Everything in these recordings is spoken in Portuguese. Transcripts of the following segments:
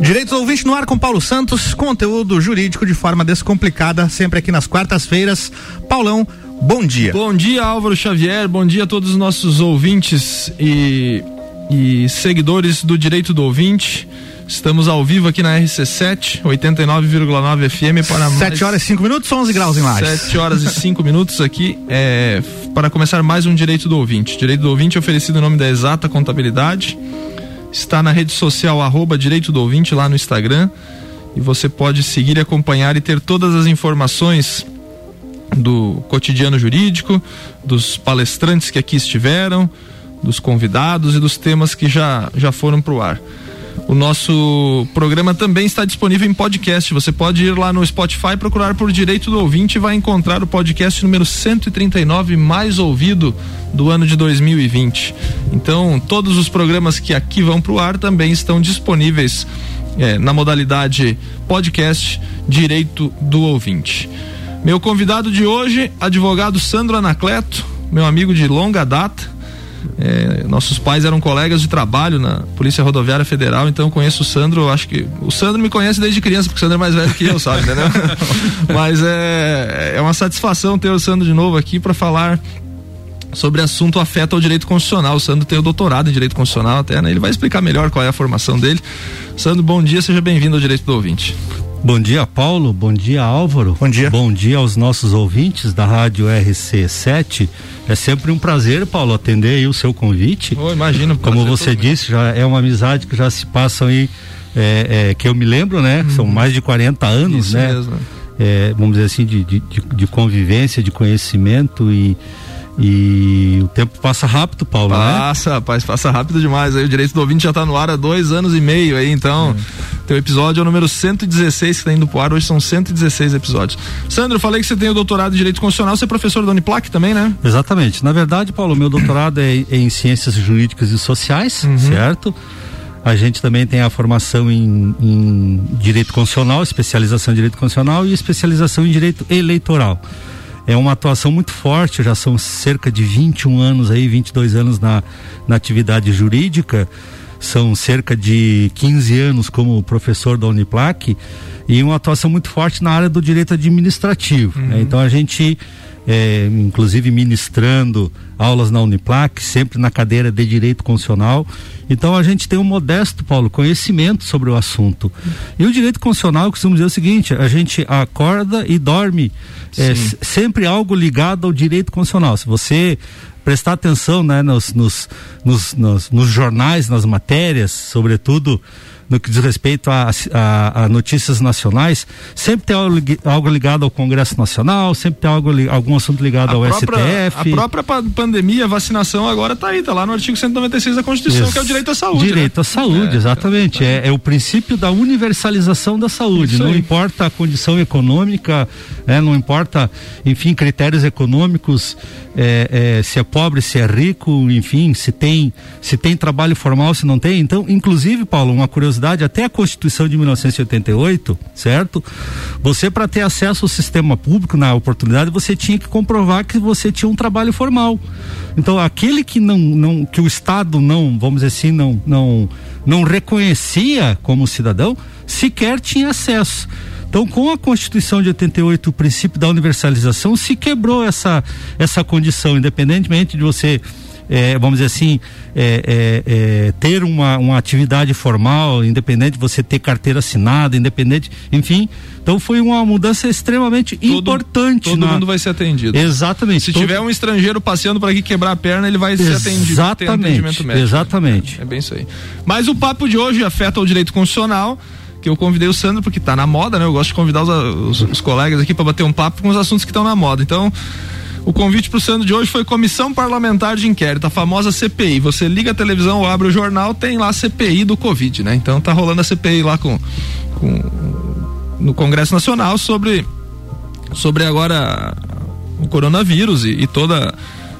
Direitos ouvinte no ar com Paulo Santos, conteúdo jurídico de forma descomplicada, sempre aqui nas quartas-feiras. Paulão, bom dia. Bom dia, Álvaro Xavier, bom dia a todos os nossos ouvintes e, e seguidores do Direito do Ouvinte. Estamos ao vivo aqui na RC7, 89,9 FM para 7 horas e 5 minutos, 11 graus em Lages. 7 horas e 5 minutos aqui é, para começar mais um Direito do Ouvinte. Direito do Ouvinte oferecido em nome da Exata Contabilidade. Está na rede social arroba Direito do Ouvinte lá no Instagram. E você pode seguir, acompanhar e ter todas as informações do cotidiano jurídico, dos palestrantes que aqui estiveram, dos convidados e dos temas que já, já foram para o ar. O nosso programa também está disponível em podcast. Você pode ir lá no Spotify, procurar por Direito do Ouvinte e vai encontrar o podcast número 139 mais ouvido do ano de 2020. Então, todos os programas que aqui vão para o ar também estão disponíveis é, na modalidade podcast Direito do Ouvinte. Meu convidado de hoje, advogado Sandro Anacleto, meu amigo de longa data é, nossos pais eram colegas de trabalho na Polícia Rodoviária Federal, então eu conheço o Sandro, acho que. O Sandro me conhece desde criança, porque o Sandro é mais velho que eu, sabe? Mas é, é uma satisfação ter o Sandro de novo aqui para falar sobre assunto afeta ao direito constitucional. O Sandro tem o doutorado em direito constitucional até, né? Ele vai explicar melhor qual é a formação dele. Sandro, bom dia, seja bem-vindo ao Direito do Ouvinte. Bom dia, Paulo. Bom dia, Álvaro. Bom dia. Bom dia aos nossos ouvintes da Rádio RC7. É sempre um prazer, Paulo, atender aí o seu convite. Oh, imagino. Como você disse, já é uma amizade que já se passa aí, é, é, que eu me lembro, né? Hum. São mais de 40 anos, Isso né? Mesmo. É, vamos dizer assim, de, de, de convivência, de conhecimento e e o tempo passa rápido, Paulo, passa, né? Passa, rapaz, passa rápido demais. Aí o direito do ouvinte já está no ar há dois anos e meio aí, então. Hum. Teu episódio é o número 116 que está indo pro ar, hoje são 116 episódios. Sandro, falei que você tem o doutorado em Direito Constitucional, você é professor da Uniplac também, né? Exatamente. Na verdade, Paulo, meu doutorado é em Ciências Jurídicas e Sociais, uhum. certo? A gente também tem a formação em, em Direito Constitucional, especialização em Direito Constitucional e especialização em Direito Eleitoral é uma atuação muito forte, já são cerca de 21 anos aí, 22 anos na, na atividade jurídica, são cerca de 15 anos como professor da Uniplac e uma atuação muito forte na área do direito administrativo. Uhum. Né? Então a gente é, inclusive ministrando aulas na Uniplac, sempre na cadeira de Direito Constitucional. Então a gente tem um modesto, Paulo, conhecimento sobre o assunto. E o direito constitucional costuma dizer o seguinte: a gente acorda e dorme é, sempre algo ligado ao direito constitucional. Se você prestar atenção né, nos, nos, nos, nos jornais, nas matérias, sobretudo no que diz respeito a, a, a notícias nacionais, sempre tem algo, algo, ligado ao Congresso Nacional, sempre tem algo, algum assunto ligado a ao própria, STF. A própria pandemia, a vacinação agora está aí, está lá no artigo 196 da Constituição, Isso. que é o direito à saúde. Direito né? à saúde, é, exatamente. É, é, o princípio da universalização da saúde. Não importa a condição econômica, é, não importa, enfim, critérios econômicos, é, é, se é pobre, se é rico, enfim, se tem, se tem trabalho formal, se não tem. Então, inclusive, Paulo, uma curiosidade curiosidade, até a Constituição de 1988, certo? Você, para ter acesso ao sistema público na oportunidade, você tinha que comprovar que você tinha um trabalho formal. Então, aquele que não, não que o Estado não, vamos dizer assim, não, não, não reconhecia como cidadão, sequer tinha acesso. Então, com a Constituição de 88, o princípio da universalização, se quebrou essa, essa condição, independentemente de você é, vamos dizer assim, é, é, é, ter uma, uma atividade formal, independente de você ter carteira assinada, independente, enfim. Então foi uma mudança extremamente todo, importante. Todo na... mundo vai ser atendido. Exatamente. Se todo... tiver um estrangeiro passeando por aqui quebrar a perna, ele vai ser atendido. Exatamente. Exatamente. É, é bem isso aí. Mas o papo de hoje afeta o direito constitucional que eu convidei o Sandro porque está na moda, né? Eu gosto de convidar os, os, os colegas aqui para bater um papo com os assuntos que estão na moda. Então, o convite para o Sandro de hoje foi Comissão Parlamentar de Inquérito, a famosa CPI. Você liga a televisão ou abre o jornal, tem lá a CPI do Covid, né? Então tá rolando a CPI lá com, com no Congresso Nacional sobre sobre agora o coronavírus e, e toda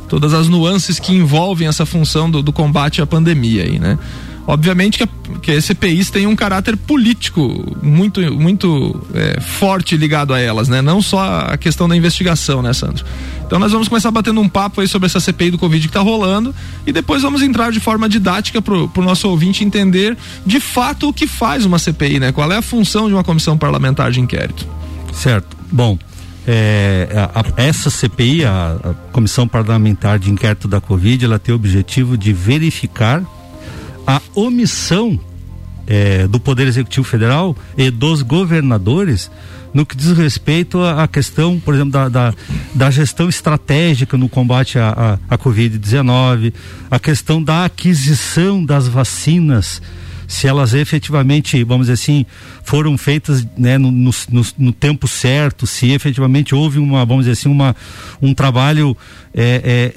todas as nuances que envolvem essa função do, do combate à pandemia aí, né? Obviamente que, que as CPIs têm um caráter político muito, muito é, forte ligado a elas, né? Não só a questão da investigação, né, Sandro? Então nós vamos começar batendo um papo aí sobre essa CPI do Covid que está rolando e depois vamos entrar de forma didática para o nosso ouvinte entender de fato o que faz uma CPI, né? Qual é a função de uma comissão parlamentar de inquérito. Certo. Bom, é, a, a, essa CPI, a, a, Comissão Parlamentar de Inquérito da Covid, ela tem o objetivo de verificar a omissão é, do Poder Executivo Federal e dos governadores no que diz respeito à questão, por exemplo, da, da, da gestão estratégica no combate à, à, à Covid-19, a questão da aquisição das vacinas se elas efetivamente, vamos dizer assim, foram feitas né, no, no, no, tempo certo, se efetivamente houve uma, vamos dizer assim, uma, um trabalho é, é,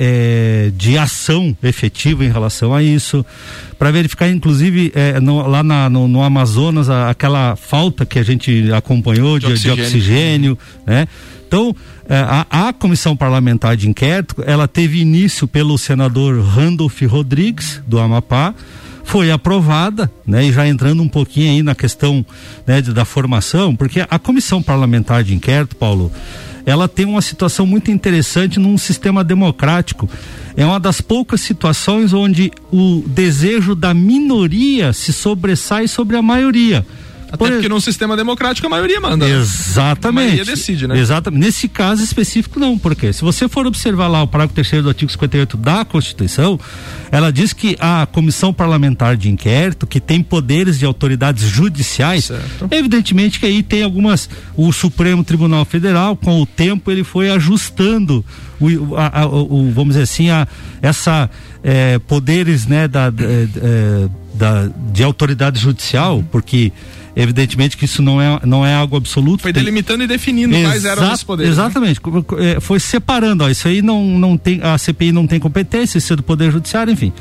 é, de ação efetiva em relação a isso, para verificar, inclusive, é, no, lá na, no, no, Amazonas, a, aquela falta que a gente acompanhou de, de oxigênio, de oxigênio né? Então, é, a, a, comissão parlamentar de inquérito, ela teve início pelo senador Randolph Rodrigues, do Amapá, foi aprovada, né? E já entrando um pouquinho aí na questão né, de, da formação, porque a comissão parlamentar de inquérito, Paulo, ela tem uma situação muito interessante num sistema democrático. É uma das poucas situações onde o desejo da minoria se sobressai sobre a maioria. Até Por... porque num sistema democrático a maioria manda. Né? Exatamente. Né? A maioria decide, né? Exatamente. Nesse caso específico, não. Porque se você for observar lá o parágrafo terceiro do artigo 58 da Constituição, ela diz que a comissão parlamentar de inquérito, que tem poderes de autoridades judiciais, certo. evidentemente que aí tem algumas. O Supremo Tribunal Federal, com o tempo, ele foi ajustando o, a, a, o vamos dizer assim, a, essa é, poderes né, da, da, é, da, de autoridade judicial, porque Evidentemente que isso não é, não é algo absoluto. Foi delimitando e definindo Exa quais eram os poderes. Né? Exatamente. Né? Foi separando, ó, isso aí não, não tem, a CPI não tem competência, isso é do Poder Judiciário, enfim.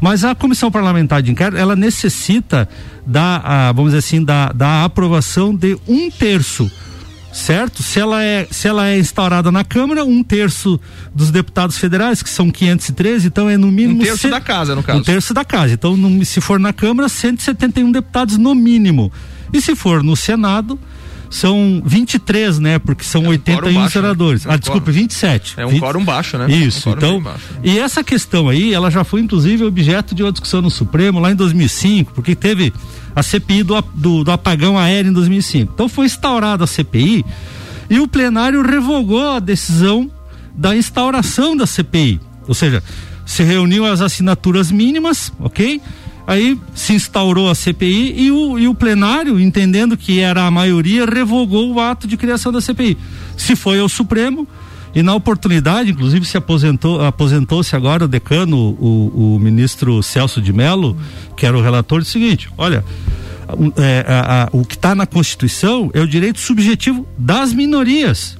Mas a Comissão Parlamentar de Inquérito, ela necessita da, a, vamos dizer assim, da, da aprovação de um terço certo? Se ela é, se ela é instaurada na Câmara, um terço dos deputados federais, que são 513, então é no mínimo. Um terço da casa, no caso. Um terço da casa. Então, no, se for na Câmara, 171 deputados no mínimo. E se for no Senado, são 23, né? Porque são é um 81 baixo, né? senadores. Né? ah, desculpa, 27. É um 20... quórum baixo, né? Isso, um então. E essa questão aí, ela já foi inclusive objeto de uma discussão no Supremo lá em 2005, porque teve a CPI do, do, do apagão aéreo em 2005. Então foi instaurada a CPI e o plenário revogou a decisão da instauração da CPI. Ou seja, se reuniu as assinaturas mínimas, ok? Aí se instaurou a CPI e o, e o plenário, entendendo que era a maioria, revogou o ato de criação da CPI. Se foi ao Supremo, e na oportunidade, inclusive, se aposentou, aposentou-se agora o decano, o, o ministro Celso de Mello, que era o relator, do seguinte: olha, é, a, a, o que está na Constituição é o direito subjetivo das minorias.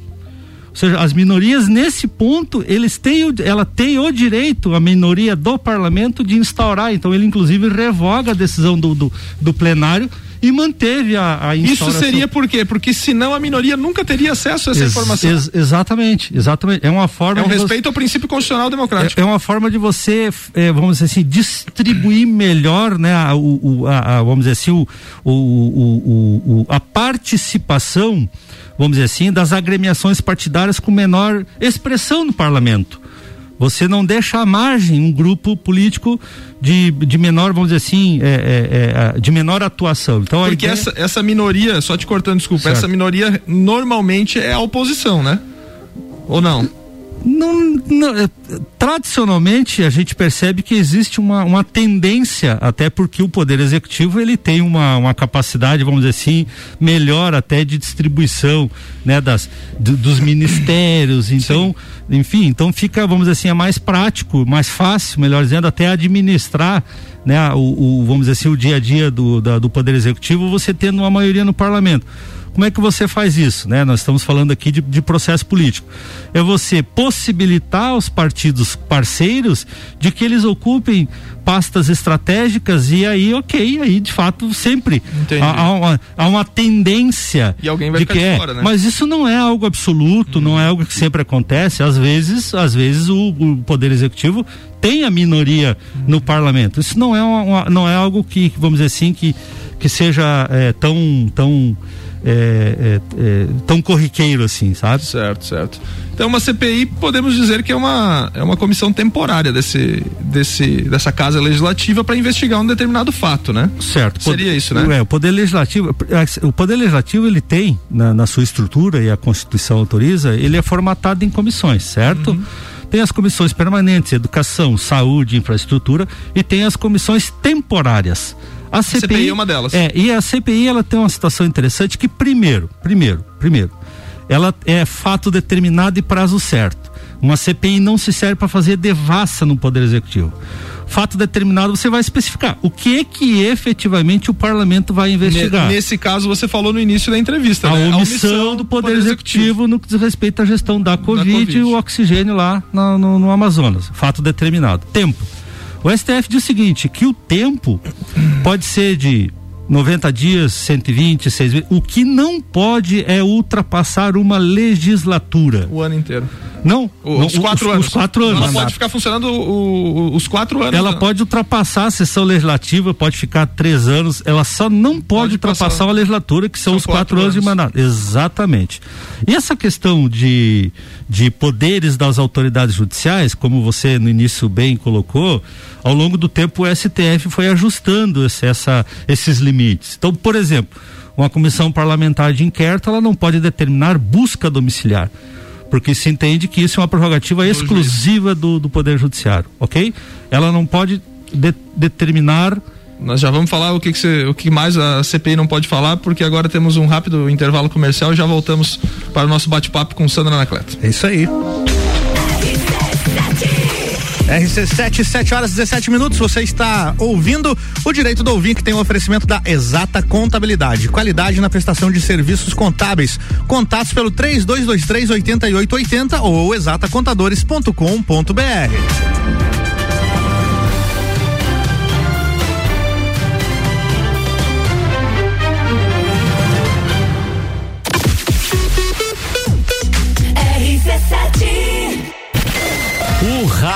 Ou seja, as minorias nesse ponto, eles têm o, ela tem o direito, a minoria do parlamento, de instaurar. Então ele inclusive revoga a decisão do, do, do plenário e manteve a, a Isso seria por quê? Porque senão a minoria nunca teria acesso a essa ex, informação. Ex, exatamente, exatamente. É uma forma. É um respeito você, ao princípio constitucional democrático. É, é uma forma de você, é, vamos dizer assim, distribuir melhor, né, a, o, a, a, vamos dizer assim, o, o, o, a participação, vamos dizer assim, das agremiações partidárias com menor expressão no parlamento. Você não deixa à margem um grupo político de, de menor, vamos dizer assim, é, é, é, de menor atuação. Então, Porque ideia... essa, essa minoria, só te cortando, desculpa, certo. essa minoria normalmente é a oposição, né? Ou não? Não, não, é, tradicionalmente a gente percebe que existe uma, uma tendência, até porque o poder executivo ele tem uma, uma capacidade, vamos dizer assim, melhor até de distribuição né, das, do, dos ministérios. Então, Sim. enfim, então fica, vamos dizer assim, é mais prático, mais fácil, melhor dizendo, até administrar né, o, o vamos dizer assim, o dia a dia do, da, do poder executivo, você tendo uma maioria no parlamento. Como é que você faz isso? Né? Nós estamos falando aqui de, de processo político. É você possibilitar os partidos parceiros de que eles ocupem pastas estratégicas e aí, ok, aí de fato sempre há, há, uma, há, uma, tendência e alguém vai de que é, fora, né? mas isso não é algo absoluto, hum. não é algo que sempre acontece. Às vezes, às vezes o, o poder executivo tenha minoria no parlamento. Isso não é, uma, não é algo que, vamos dizer assim, que, que seja é, tão, tão é, é, é, tão corriqueiro assim, sabe? Certo, certo. Então uma CPI podemos dizer que é uma, é uma comissão temporária desse, desse, dessa casa legislativa para investigar um determinado fato, né? Certo. Seria isso, né? É, o poder legislativo, o poder legislativo ele tem na, na, sua estrutura e a Constituição autoriza, ele é formatado em comissões, certo? Uhum. Tem as comissões permanentes, educação, saúde, infraestrutura e tem as comissões temporárias. A CPI, CPI, é uma delas. É, e a CPI ela tem uma situação interessante que primeiro, primeiro, primeiro, ela é fato determinado e prazo certo. Uma CPI não se serve para fazer devassa no poder executivo. Fato determinado você vai especificar o que é que efetivamente o parlamento vai investigar. Nesse caso você falou no início da entrevista, a, né? omissão, a omissão do poder, poder executivo, executivo, no que diz respeito à gestão da COVID, da COVID. e o oxigênio lá no, no, no Amazonas. Fato determinado. Tempo o STF diz o seguinte, que o tempo pode ser de 90 dias, 120, 6 meses. O que não pode é ultrapassar uma legislatura. O ano inteiro. Não, o, os quatro os, anos. Os quatro anos. Ela pode ficar funcionando o, os quatro anos. Ela né? pode ultrapassar a sessão legislativa, pode ficar três anos. Ela só não pode, pode ultrapassar passar. a legislatura, que são, são os quatro, quatro anos, anos de mandato. Exatamente. E essa questão de, de poderes das autoridades judiciais, como você no início bem colocou, ao longo do tempo o STF foi ajustando esse, essa, esses limites. Então, por exemplo, uma comissão parlamentar de inquérito, ela não pode determinar busca domiciliar porque se entende que isso é uma prerrogativa exclusiva do, do Poder Judiciário, ok? Ela não pode de, determinar. Nós já vamos falar o que, que você, o que mais a CPI não pode falar, porque agora temos um rápido intervalo comercial e já voltamos para o nosso bate-papo com Sandra Anacleto. É isso aí. RC7, 7 horas 17 minutos. Você está ouvindo o Direito do Ouvinte, que tem o um oferecimento da Exata Contabilidade. Qualidade na prestação de serviços contábeis. Contatos pelo 3223 8880 ou exatacontadores.com.br.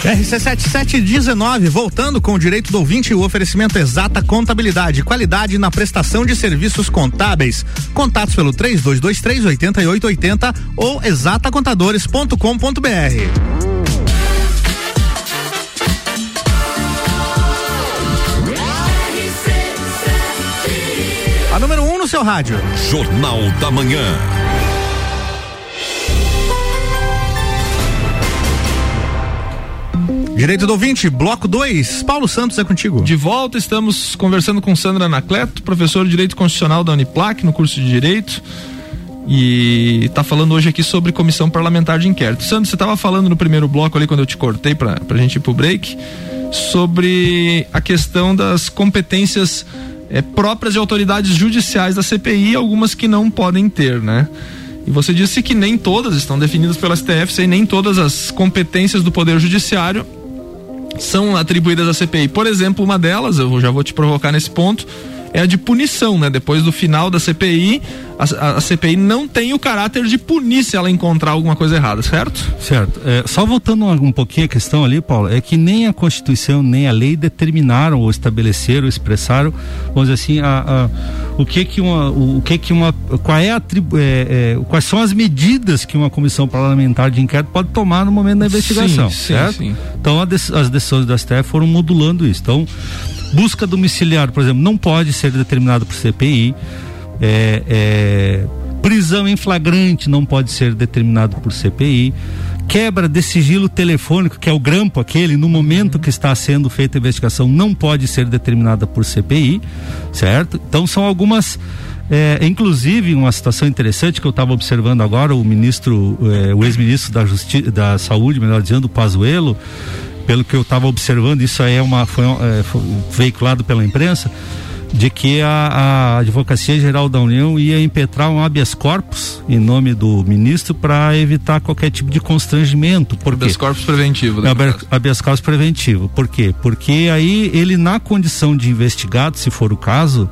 RC7719, voltando com o direito do ouvinte e o oferecimento exata contabilidade, qualidade na prestação de serviços contábeis. Contatos pelo 3223 8880 ou exatacontadores.com.br. A número 1 um no seu rádio. Jornal da Manhã. Direito do ouvinte, bloco 2. Paulo Santos é contigo. De volta, estamos conversando com Sandra Anacleto, professor de Direito Constitucional da Uniplac, no curso de Direito. E está falando hoje aqui sobre comissão parlamentar de inquérito. Sandra, você estava falando no primeiro bloco ali, quando eu te cortei para a gente ir pro break, sobre a questão das competências é, próprias de autoridades judiciais da CPI, algumas que não podem ter, né? E você disse que nem todas estão definidas pela STF, e nem todas as competências do Poder Judiciário são atribuídas à CPI. Por exemplo, uma delas, eu já vou te provocar nesse ponto, é a de punição, né? Depois do final da CPI, a, a, CPI não tem o caráter de punir se ela encontrar alguma coisa errada, certo? Certo. É, só voltando um, pouquinho a questão ali, Paulo, é que nem a Constituição nem a lei determinaram ou estabeleceram, expressaram, vamos dizer assim, a, a o que que uma, o, o, que que uma, qual é a é, é, quais são as medidas que uma comissão parlamentar de inquérito pode tomar no momento da investigação, sim, certo? Sim, sim. Então as decisões da STF foram modulando isso. Então busca domiciliar, por exemplo, não pode ser determinado por CPI é, é, prisão em flagrante não pode ser determinado por CPI. Quebra de sigilo telefônico, que é o grampo aquele, no momento que está sendo feita a investigação, não pode ser determinada por CPI, certo? Então são algumas. É, inclusive, uma situação interessante que eu estava observando agora, o ministro, é, o ex-ministro da, Justi da Saúde, melhor dizendo, Pazuello, pelo que eu estava observando, isso aí é uma, foi, é, foi veiculado pela imprensa de que a, a Advocacia Geral da União ia impetrar um habeas corpus em nome do ministro para evitar qualquer tipo de constrangimento. Por habeas corpus preventivo. Né, habeas, corpus preventivo. Por quê? Porque aí ele, na condição de investigado, se for o caso,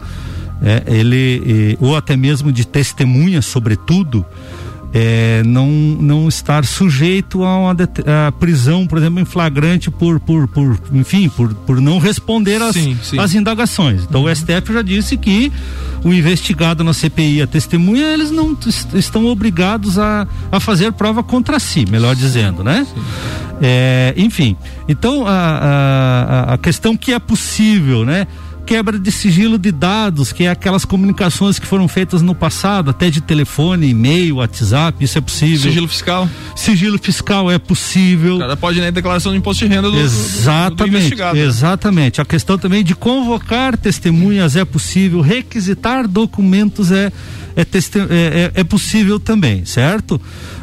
é, ele, ou até mesmo de testemunha, sobretudo, é, não, não estar sujeito a uma a prisão, por exemplo, em flagrante por, por, por enfim, por, por não responder às, sim, sim. às indagações. Então o STF já disse que o investigado na CPI, a testemunha, eles não estão obrigados a, a fazer prova contra si, melhor dizendo, né? É, enfim, então a, a, a questão que é possível, né? Quebra de sigilo de dados, que é aquelas comunicações que foram feitas no passado, até de telefone, e-mail, WhatsApp, isso é possível. Sigilo fiscal? Sigilo fiscal é possível. O cara pode ir na declaração de imposto de renda do, exatamente, do, do investigado. Né? Exatamente. A questão também de convocar testemunhas é possível, requisitar documentos é é, é, é, é possível também, certo?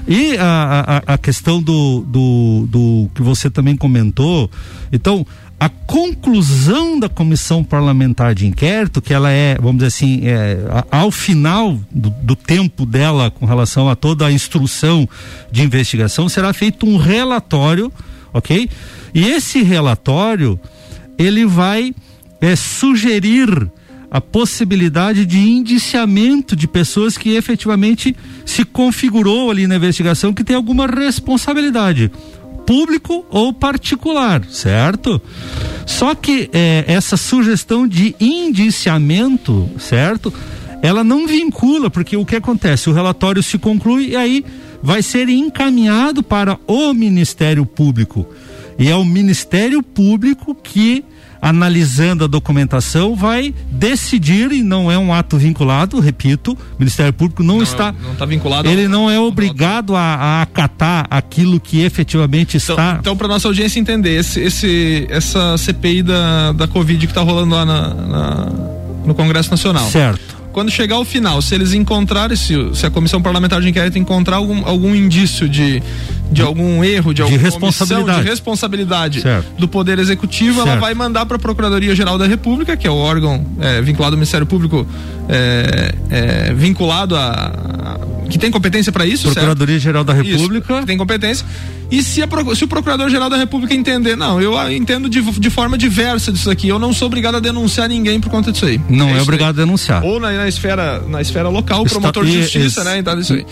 E a, a, a questão do, do, do que você também comentou, então a conclusão da comissão parlamentar de inquérito, que ela é, vamos dizer assim, é, ao final do, do, tempo dela com relação a toda a instrução de investigação, será feito um relatório, ok? E esse relatório, ele vai é, sugerir a possibilidade de indiciamento de pessoas que efetivamente se configurou ali na investigação que tem alguma responsabilidade público ou particular, certo? Só que é, essa sugestão de indiciamento, certo? Ela não vincula, porque o que acontece? O relatório se conclui e aí vai ser encaminhado para o Ministério Público. E é o Ministério Público que analisando a documentação, vai decidir, e não é um ato vinculado, repito, o Ministério Público não, não está. Não está vinculado. Ele não é obrigado a, a, acatar aquilo que efetivamente então, está. Então, para nossa audiência entender, esse, esse, essa CPI da, da Covid que está rolando lá na, na, no Congresso Nacional. Certo quando chegar ao final, se eles encontrarem, se, se a comissão parlamentar de inquérito encontrar algum, algum indício de, de algum erro, de, alguma responsabilidade, de responsabilidade do Poder Executivo, certo. ela vai mandar para a Procuradoria Geral da República, que é o órgão é, vinculado ao Ministério Público, é, é, vinculado a, a, que tem competência para isso. Procuradoria certo? Geral da República. Isso, tem competência e se, a, se o Procurador-Geral da República entender, não, eu entendo de, de forma diversa disso aqui, eu não sou obrigado a denunciar ninguém por conta disso aí. Não é, é obrigado aí. a denunciar. Ou na, na, esfera, na esfera local, o promotor de justiça, né? Então, isso aí.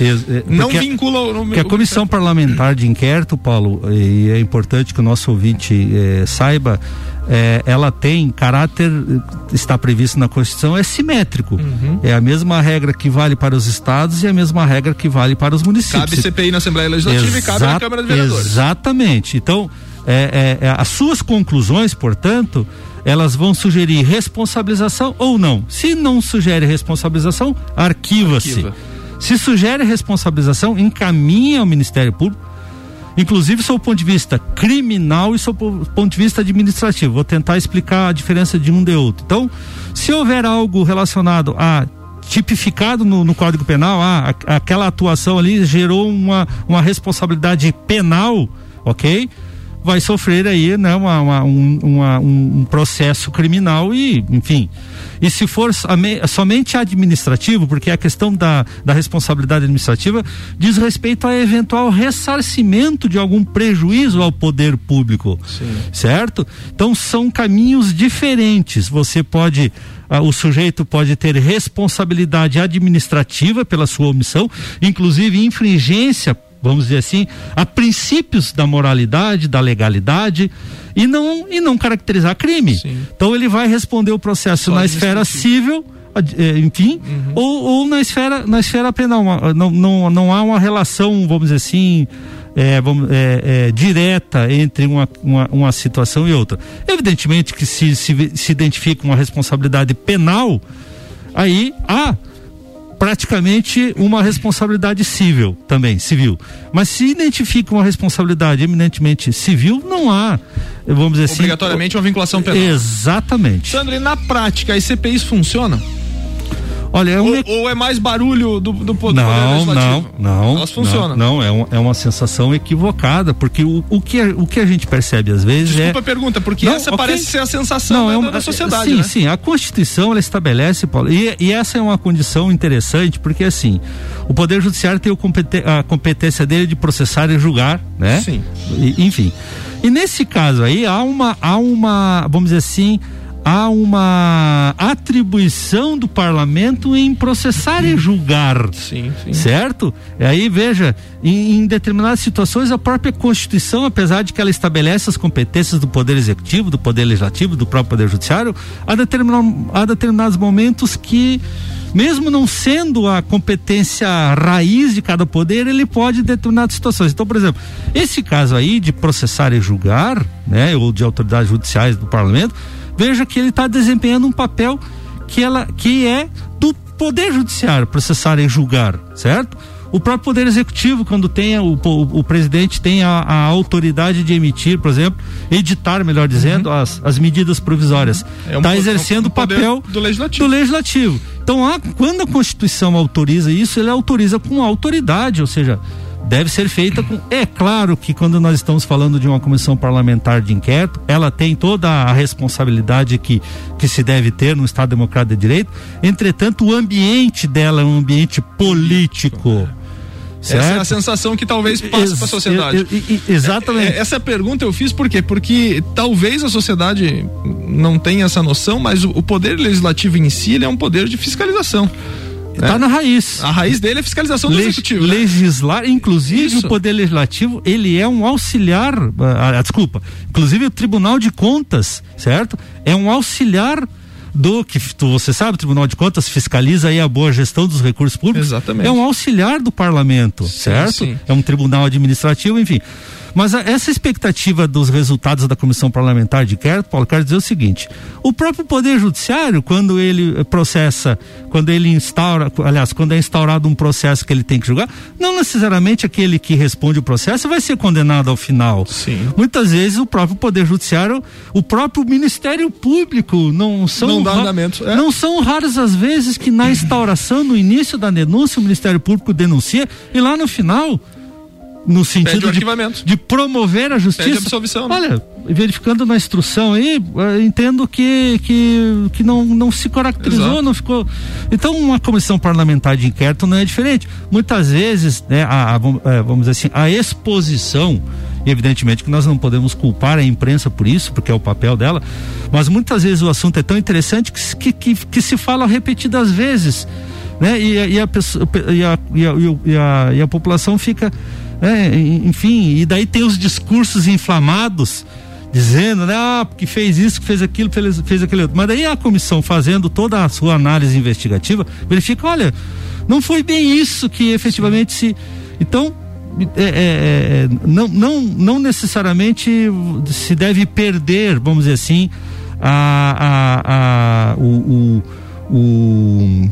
não vincula o, que a comissão parlamentar de inquérito, Paulo, e é importante que o nosso ouvinte eh, saiba, é, ela tem caráter, está previsto na Constituição, é simétrico. Uhum. É a mesma regra que vale para os estados e a mesma regra que vale para os municípios. Cabe CPI na Assembleia Legislativa Exa e cabe na Câmara de Vereadores. Exatamente. Então, é, é, é, as suas conclusões, portanto, elas vão sugerir responsabilização ou não. Se não sugere responsabilização, arquiva-se. Arquiva. Se sugere responsabilização, encaminha ao Ministério Público inclusive sob o ponto de vista criminal e sob o ponto de vista administrativo. Vou tentar explicar a diferença de um de outro. Então, se houver algo relacionado a tipificado no, no Código Penal, ah, aquela atuação ali gerou uma, uma responsabilidade penal, ok? Vai sofrer aí né, uma, uma, um, uma, um processo criminal e, enfim. E se for somente administrativo, porque a questão da, da responsabilidade administrativa diz respeito a eventual ressarcimento de algum prejuízo ao poder público. Sim. Certo? Então são caminhos diferentes. Você pode ah, o sujeito pode ter responsabilidade administrativa pela sua omissão, inclusive infringência, vamos dizer assim, a princípios da moralidade, da legalidade e não e não caracterizar crime. Sim. Então ele vai responder o processo Só na esfera civil eh, enfim, uhum. ou, ou, na esfera na esfera penal não, não, não há uma relação vamos dizer assim é, vamos, é, é, direta entre uma, uma, uma, situação e outra. Evidentemente que se, se, se identifica uma responsabilidade penal, aí há praticamente uma responsabilidade civil também, civil. Mas se identifica uma responsabilidade eminentemente civil, não há, vamos dizer assim. Obrigatoriamente uma vinculação penal. Exatamente. Sandro, e na prática, as CPIs funcionam? Olha, é um ou, ou, é mais barulho do, do poder não, legislativo? Não, não. Elas funcionam. Não, não é, um, é uma sensação equivocada, porque o, o, que, o que a gente percebe às vezes Desculpa é... Desculpa a pergunta, porque não, essa okay. parece ser a sensação não, da, é uma, da sociedade, Sim, né? sim, a Constituição ela estabelece, Paulo, e, e, essa é uma condição interessante, porque assim, o Poder Judiciário tem a competência dele de processar e julgar, né? Sim. E, enfim. E nesse caso aí, há uma, há uma, vamos dizer assim, há uma atribuição do parlamento em processar e julgar. Sim, sim. Certo? E aí, veja, em, em, determinadas situações, a própria Constituição, apesar de que ela estabelece as competências do Poder Executivo, do Poder Legislativo, do próprio Poder Judiciário, há, determin, há determinados momentos que mesmo não sendo a competência raiz de cada poder, ele pode em determinadas situações. Então, por exemplo, esse caso aí de processar e julgar, né, ou de autoridades judiciais do parlamento, veja que ele está desempenhando um papel que, ela, que é do Poder Judiciário, processar e julgar, certo? O próprio Poder Executivo, quando tem o, o, o presidente tem a, a, autoridade de emitir, por exemplo, editar, melhor dizendo, uhum. as, as medidas provisórias. Está é um, exercendo o papel do legislativo. do legislativo. Então, a, quando a Constituição autoriza isso, ele autoriza com autoridade, ou seja, deve ser feita com. É claro que quando nós estamos falando de uma comissão parlamentar de inquérito, ela tem toda a responsabilidade que, que se deve ter no Estado Democrático de Direito. Entretanto, o ambiente dela é um ambiente político. Certo? Essa é a sensação que talvez passe para a sociedade. exatamente. É, é, essa pergunta eu fiz por quê? Porque talvez a sociedade não tenha essa noção, mas o, o poder legislativo em si é um poder de fiscalização. Está é. na raiz. A raiz dele é a fiscalização do Le executivo. Né? Legislar, inclusive Isso. o poder legislativo, ele é um auxiliar, ah, ah, desculpa, inclusive o Tribunal de Contas, certo? É um auxiliar do que você sabe, o Tribunal de Contas fiscaliza aí a boa gestão dos recursos públicos. Exatamente. É um auxiliar do parlamento, sim, certo? Sim. É um tribunal administrativo, enfim. Mas a, essa expectativa dos resultados da comissão parlamentar de inquérito, Paulo, quero dizer o seguinte: o próprio Poder Judiciário, quando ele processa, quando ele instaura, aliás, quando é instaurado um processo que ele tem que julgar, não necessariamente aquele que responde o processo vai ser condenado ao final. Sim. Muitas vezes o próprio Poder Judiciário, o próprio Ministério Público não são não, dá andamento, é. não são raras as vezes que na instauração, no início da denúncia, o Ministério Público denuncia e lá no final no sentido de, de, promover a justiça. né? Olha, verificando na instrução aí, eh, entendo que, que, que não, não se caracterizou, Exato. não ficou. Então, uma comissão parlamentar de inquérito não é diferente. Muitas vezes, né, a, a, eh, vamos dizer assim, a exposição, e evidentemente que nós não podemos culpar a imprensa por isso, porque é o papel dela, mas muitas vezes o assunto é tão interessante que, que, que, que se fala repetidas vezes. Né? E, e, a, e, a, e, a, e, a, e a população fica é, enfim, e daí tem os discursos inflamados dizendo, né, ah, porque fez isso, que fez aquilo, fez, fez aquilo outro. Mas daí a comissão fazendo toda a sua análise investigativa, verifica, olha, não foi bem isso que efetivamente se. Então, é, é, é, não, não, não necessariamente se deve perder, vamos dizer assim, a, a, a o, o, o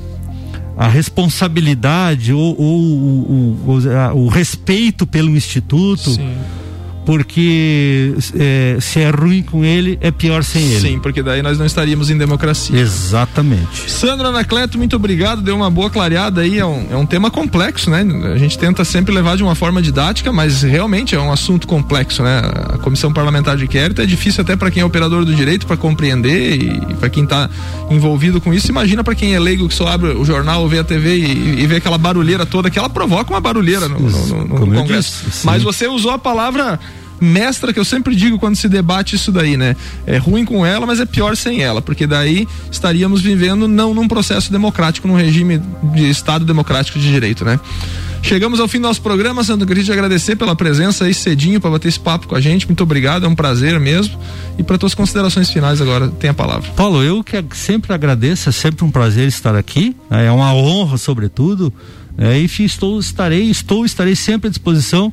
a responsabilidade ou, ou, ou, ou o respeito pelo instituto. Sim porque é, se é ruim com ele, é pior sem ele. Sim, porque daí nós não estaríamos em democracia. Exatamente. Sandro Anacleto, muito obrigado, deu uma boa clareada aí, é um, é um tema complexo, né? A gente tenta sempre levar de uma forma didática, mas realmente é um assunto complexo, né? A comissão parlamentar de inquérito é difícil até para quem é operador do direito para compreender e para quem está envolvido com isso. Imagina para quem é leigo que só abre o jornal ou vê a TV e, e vê aquela barulheira toda, que ela provoca uma barulheira no, no, no, no Congresso. Disse, mas você usou a palavra mestra que eu sempre digo quando se debate isso daí, né? É ruim com ela, mas é pior sem ela, porque daí estaríamos vivendo não num processo democrático, num regime de Estado democrático de direito, né? Chegamos ao fim do nosso programa, Sandro. Queria te agradecer pela presença aí cedinho para bater esse papo com a gente. Muito obrigado, é um prazer mesmo. E para tuas considerações finais agora, tem a palavra. Paulo, eu que sempre agradeço, é sempre um prazer estar aqui. Né? É uma honra, sobretudo. É, e estou, estarei, estou, estarei sempre à disposição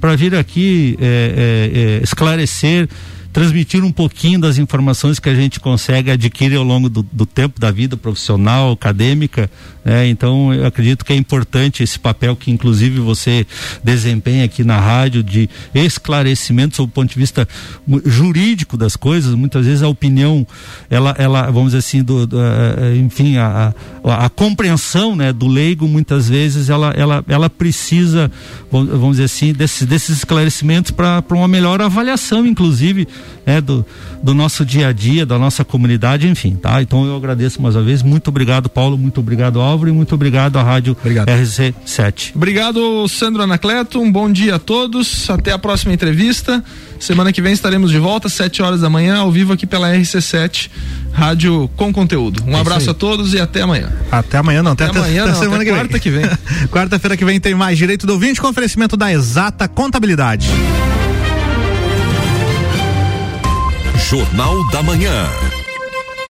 para vir aqui é, é, é esclarecer transmitir um pouquinho das informações que a gente consegue adquirir ao longo do, do tempo da vida profissional, acadêmica. Né? Então, eu acredito que é importante esse papel que, inclusive, você desempenha aqui na rádio de esclarecimento sob o ponto de vista jurídico das coisas. Muitas vezes a opinião, ela, ela vamos dizer assim, do, do uh, enfim, a, a, a, compreensão né, do leigo, muitas vezes, ela, ela, ela precisa, vamos dizer assim, desses esclarecimentos para uma melhor avaliação, inclusive, né, do, do nosso dia a dia, da nossa comunidade, enfim, tá? Então eu agradeço mais uma vez. Muito obrigado, Paulo. Muito obrigado, Álvaro. E muito obrigado à Rádio obrigado. RC7. Obrigado, Sandro Anacleto. Um bom dia a todos. Até a próxima entrevista. Semana que vem estaremos de volta, 7 horas da manhã, ao vivo aqui pela RC7, rádio com conteúdo. Um é abraço a todos e até amanhã. Até amanhã, não, até, até amanhã, até, não, semana até que quarta vem. que vem. Quarta-feira que vem tem mais Direito do Ouvinte com oferecimento da Exata Contabilidade. Jornal da Manhã.